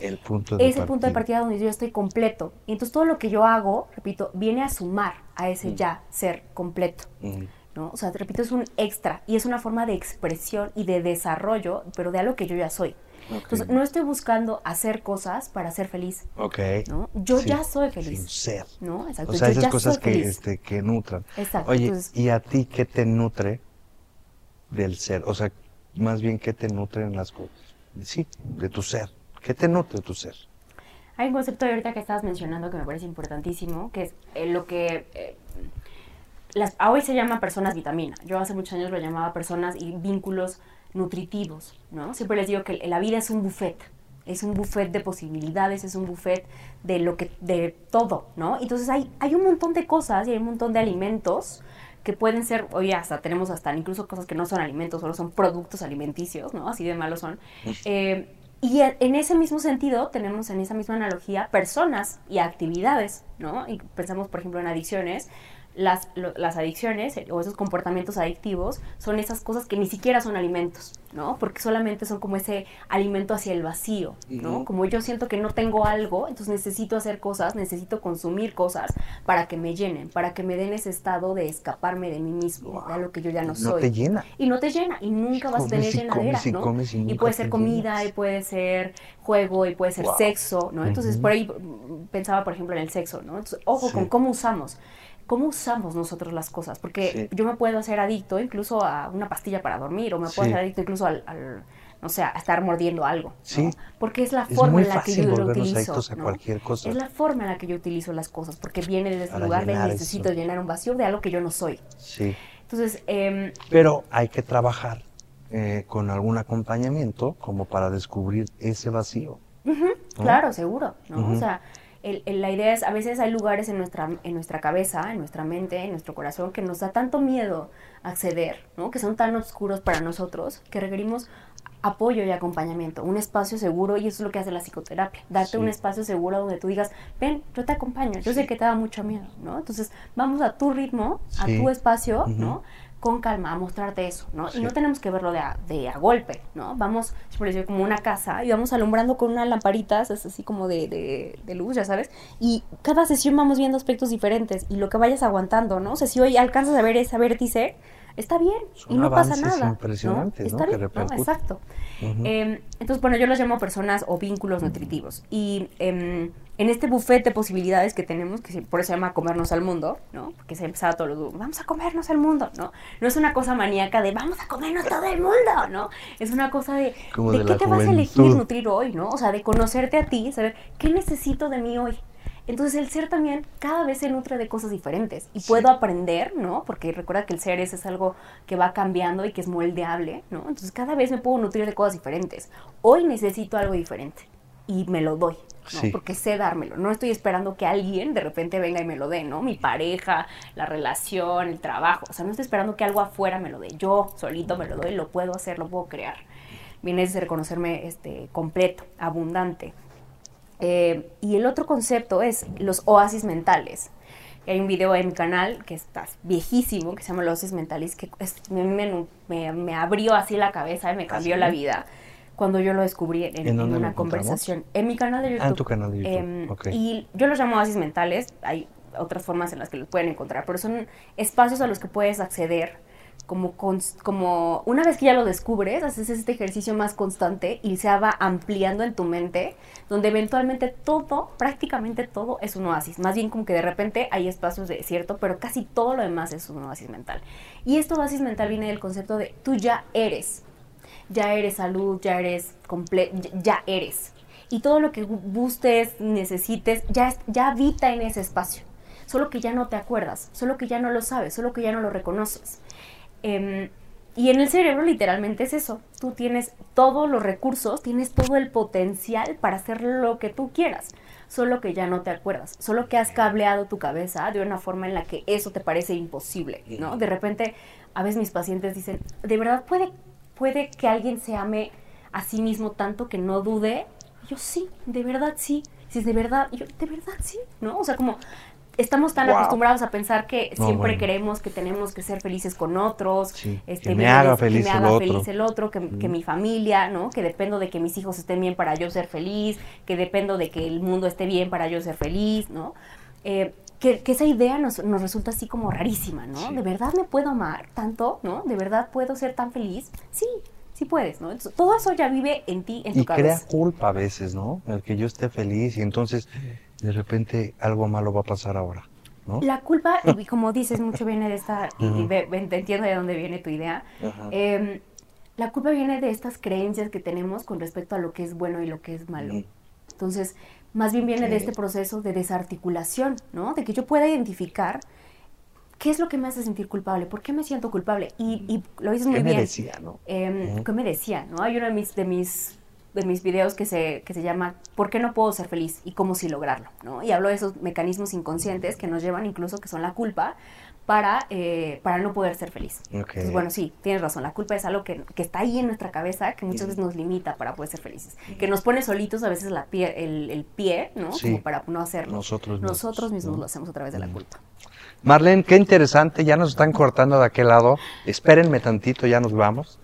El punto de Es el punto de partida donde yo estoy completo. Y entonces todo lo que yo hago, repito, viene a sumar a ese Mm. ya ser completo. Mm, ¿no? O sea, te repito, es un extra y es una forma de expresión y de desarrollo, pero de algo que yo ya soy. Entonces, no estoy buscando hacer cosas para ser feliz, Ok. ¿no? Yo Sí, ya soy Sin feliz, ser. ¿no? Exacto, O sea, yo esas cosas que, este, que nutran. Exacto, Oye, entonces- ¿y a ti qué te nutre del ser? O sea, más bien, ¿qué te nutren las cosas? Sí, de tu ser. ¿Qué te nutre tu ser? Hay un concepto ahorita que estabas mencionando que me parece importantísimo, que es eh, lo que eh, hoy se llama personas vitamina. Yo hace muchos años lo llamaba personas y vínculos nutritivos, ¿no? Siempre les digo que la vida es un buffet, es un buffet de posibilidades, es un buffet de lo que, de todo, ¿no? Entonces hay, hay un montón de cosas y hay un montón de alimentos que pueden ser, hoy hasta tenemos hasta incluso cosas que no son alimentos, solo son productos alimenticios, ¿no? Así de malos son. Eh, y en ese mismo sentido tenemos en esa misma analogía personas y actividades, ¿no? Y pensamos, por ejemplo, en adicciones las, las adicciones o esos comportamientos adictivos son esas cosas que ni siquiera son alimentos, ¿no? Porque solamente son como ese alimento hacia el vacío, ¿no? Como yo siento que no tengo algo, entonces necesito hacer cosas, necesito consumir cosas para que me llenen, para que me den ese estado de escaparme de mí mismo, de algo que yo ya no, soy. No te llena. Y no te llena, y nunca vas a tener llenadera, ¿no? y, puede ser comida, y puede ser juego, y puede ser sexo, ¿no? Entonces, por ahí pensaba, por ejemplo, en el sexo, ¿no? Entonces, ojo con cómo usamos cómo usamos nosotros las cosas, porque yo me puedo hacer adicto incluso a una pastilla para dormir, o me puedo hacer adicto incluso al, no sé, a estar mordiendo algo, sí. porque es la forma en la que yo lo utilizo. A cualquier cosa. Es la forma en la que yo utilizo las cosas, porque viene desde ese lugar de necesito llenar un vacío de algo que yo no soy. Sí. Entonces, eh, pero hay que trabajar eh, con algún acompañamiento como para descubrir ese vacío. Claro, seguro, ¿no? O sea, la idea es, a veces hay lugares en nuestra, en nuestra cabeza, en nuestra mente, en nuestro corazón, que nos da tanto miedo acceder, ¿no? que son tan oscuros para nosotros, que requerimos apoyo y acompañamiento, un espacio seguro, y eso es lo que hace la psicoterapia, darte un espacio seguro donde tú digas, ven, yo te acompaño, yo sé que te da mucho miedo, ¿no? Entonces, vamos a tu ritmo, a tu espacio, ¿no? Con calma a mostrarte eso, ¿no? Y no tenemos que verlo de a, de a golpe, ¿no? Vamos, por decir, como una casa y vamos alumbrando con unas lamparitas, es así como de, de, luz, ya sabes, y cada sesión vamos viendo aspectos diferentes y lo que vayas aguantando, ¿no? O sea, si hoy alcanzas a ver esa vértice, está bien y no pasa nada. Impresionante, ¿no? exacto. Em, entonces, bueno, yo los llamo personas o vínculos nutritivos. Y em, en este buffet de posibilidades que tenemos, que por eso se llama comernos al mundo, ¿no? Porque se empezaba todo lo vamos a comernos al mundo, ¿no? No es una cosa maníaca de vamos a comernos todo el mundo, ¿no? Es una cosa de, de, qué te vas a elegir nutrir hoy, ¿no? O sea, de conocerte a ti, saber qué necesito de mí hoy. Entonces el ser también cada vez se nutre de cosas diferentes y puedo aprender, ¿no? Porque recuerda que el ser es, algo que va cambiando y que es moldeable, ¿no? Entonces cada vez me puedo nutrir de cosas diferentes. Hoy necesito algo diferente y me lo doy, ¿no? Porque sé dármelo. No estoy esperando que alguien de repente venga y me lo dé, ¿no? Mi pareja, la relación, el trabajo. O sea, no estoy esperando que algo afuera me lo dé. Yo solito me lo doy, lo puedo hacer, lo puedo crear. Viene de reconocerme este, completo, abundante. Eh, y el otro concepto es los oasis mentales. Hay un video en mi canal que está viejísimo, que se llama Los Oasis Mentales, que me, abrió así la cabeza y me cambió ¿Ah, la vida cuando yo lo descubrí en, una conversación. En mi canal de YouTube. Ah, en tu canal de YouTube. Em, y yo los llamo oasis mentales. Hay otras formas en las que los pueden encontrar, pero son espacios a los que puedes acceder como, como una vez que ya lo descubres, haces este ejercicio más constante y se va ampliando en tu mente, donde eventualmente todo, prácticamente todo es un oasis. Más bien como que de repente hay espacios de desierto, pero casi todo lo demás es un oasis mental. Y este oasis mental viene del concepto de tú ya eres. Ya eres salud, ya eres completo, ya eres. Y todo lo que busques, necesites, ya, ya habita en ese espacio. Solo que ya no te acuerdas, solo que ya no lo sabes, solo que ya no lo reconoces. Em, y en el cerebro literalmente es eso. Tú tienes todos los recursos, tienes todo el potencial para hacer lo que tú quieras. Solo que ya no te acuerdas. Solo que has cableado tu cabeza de una forma en la que eso te parece imposible, ¿no? De repente, a veces mis pacientes dicen, ¿de verdad puede, puede que alguien se ame a sí mismo tanto que no dude? yo sí, de verdad sí. Si es de verdad, yo, de verdad sí, ¿no? O sea, como estamos tan acostumbrados a pensar que siempre queremos que tenemos que ser felices con otros, este, que me haga, feliz, que me haga feliz el otro, que, mi familia, ¿no? Que dependo de que mis hijos estén bien para yo ser feliz, que dependo de que el mundo esté bien para yo ser feliz, ¿no? Eh, que, esa idea nos, nos, resulta así como rarísima, ¿no? ¿De verdad me puedo amar tanto, ¿no? ¿De verdad puedo ser tan feliz? Sí, sí puedes, ¿no? todo eso ya vive en ti, en tu cabeza. Y crea culpa a veces, ¿no? El que yo esté feliz y entonces de repente algo malo va a pasar ahora. ¿no? La culpa, y como dices, mucho viene de esta, y, entiendo de dónde viene tu idea, em, la culpa viene de estas creencias que tenemos con respecto a lo que es bueno y lo que es malo. Entonces, más bien viene de este proceso de desarticulación, ¿no? De que yo pueda identificar qué es lo que me hace sentir culpable, por qué me siento culpable. Y, lo dices muy ¿Qué bien. me decía, no? Em, ¿Qué me decía, no? Hay uno de mis, de mis de mis videos que se, que se llama ¿Por qué no puedo ser feliz? y cómo sí lograrlo, ¿no? Y hablo de esos mecanismos inconscientes que nos llevan incluso que son la culpa para, eh, para no poder ser feliz. Entonces, bueno, sí, tienes razón, la culpa es algo que, que está ahí en nuestra cabeza, que muchas veces nos limita para poder ser felices, que nos pone solitos a veces la pie, el, el pie, ¿no? Sí. Como para no hacerlo. Nosotros mismos, Nosotros mismos ¿no? lo hacemos a través de la culpa. Marlene, qué interesante, ya nos están cortando de aquel lado. Espérenme tantito, ya nos vamos.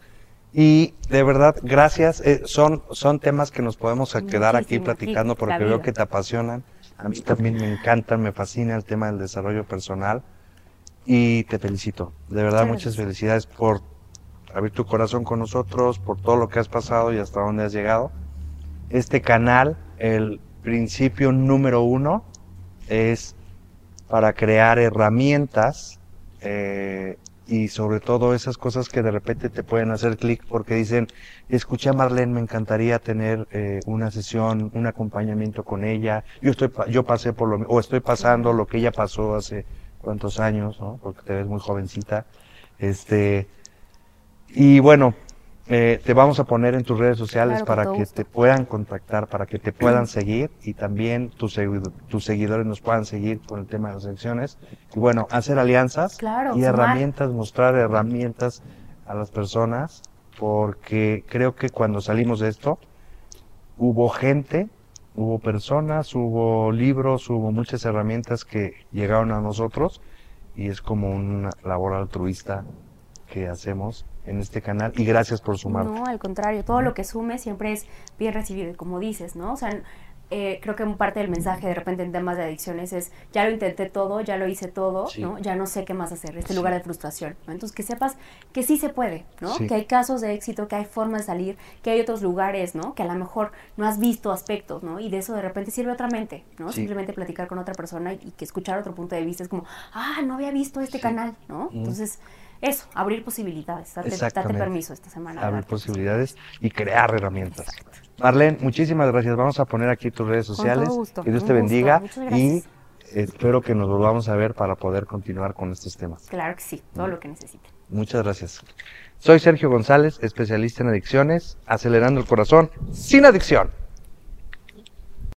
Y de verdad, gracias. eh, son, son temas que nos podemos quedar aquí platicando porque veo que te apasionan. A mí también me encantan, me fascina el tema del desarrollo personal. Y te felicito. De verdad, Muchas felicidades por abrir tu corazón con nosotros, por todo lo que has pasado y hasta dónde has llegado. Este canal, el principio número uno es para crear herramientas eh, y sobre todo esas cosas que de repente te pueden hacer clic porque dicen, escuché a Marlene, me encantaría tener eh, una sesión, un acompañamiento con ella. Yo estoy, yo pasé por lo, o estoy pasando lo que ella pasó hace cuántos años, ¿no? Porque te ves muy jovencita. Este, y bueno, eh, te vamos a poner en tus redes sociales Claro, para que te puedan contactar, para que te puedan seguir y también tus, tus seguidores nos puedan seguir con el tema de las elecciones. Y bueno, hacer alianzas Claro, y herramientas, mostrar herramientas a las personas, porque creo que cuando salimos de esto, hubo gente, hubo personas, hubo libros, hubo muchas herramientas que llegaron a nosotros y es como una labor altruista que hacemos en este canal y gracias por sumarte. No, al contrario, todo lo que sume siempre es bien recibido, y como dices, ¿no? O sea, eh, creo que parte del mensaje de repente en temas de adicciones es, ya lo intenté todo, ya lo hice todo, Sí. ¿no? Ya no sé qué más hacer, este lugar de frustración, ¿no? Entonces, que sepas que sí se puede, ¿no? Sí. Que hay casos de éxito, que hay formas de salir, que hay otros lugares, ¿no? Que a lo mejor no has visto aspectos, ¿no? Y de eso de repente sirve otra mente, ¿no? Simplemente platicar con otra persona y, y que escuchar otro punto de vista es como, ah, no había visto este canal, ¿no? Entonces, eso, abrir posibilidades, date, permiso esta semana. abrir posibilidades y crear herramientas. Marlene, muchísimas gracias. Vamos a poner aquí tus redes Con sociales. todo gusto, Que Dios te bendiga Muchas y espero que nos volvamos a ver para poder continuar con estos temas. Claro que sí, todo lo que necesite. Muchas gracias. Soy Sergio González, especialista en adicciones, acelerando el corazón sin adicción.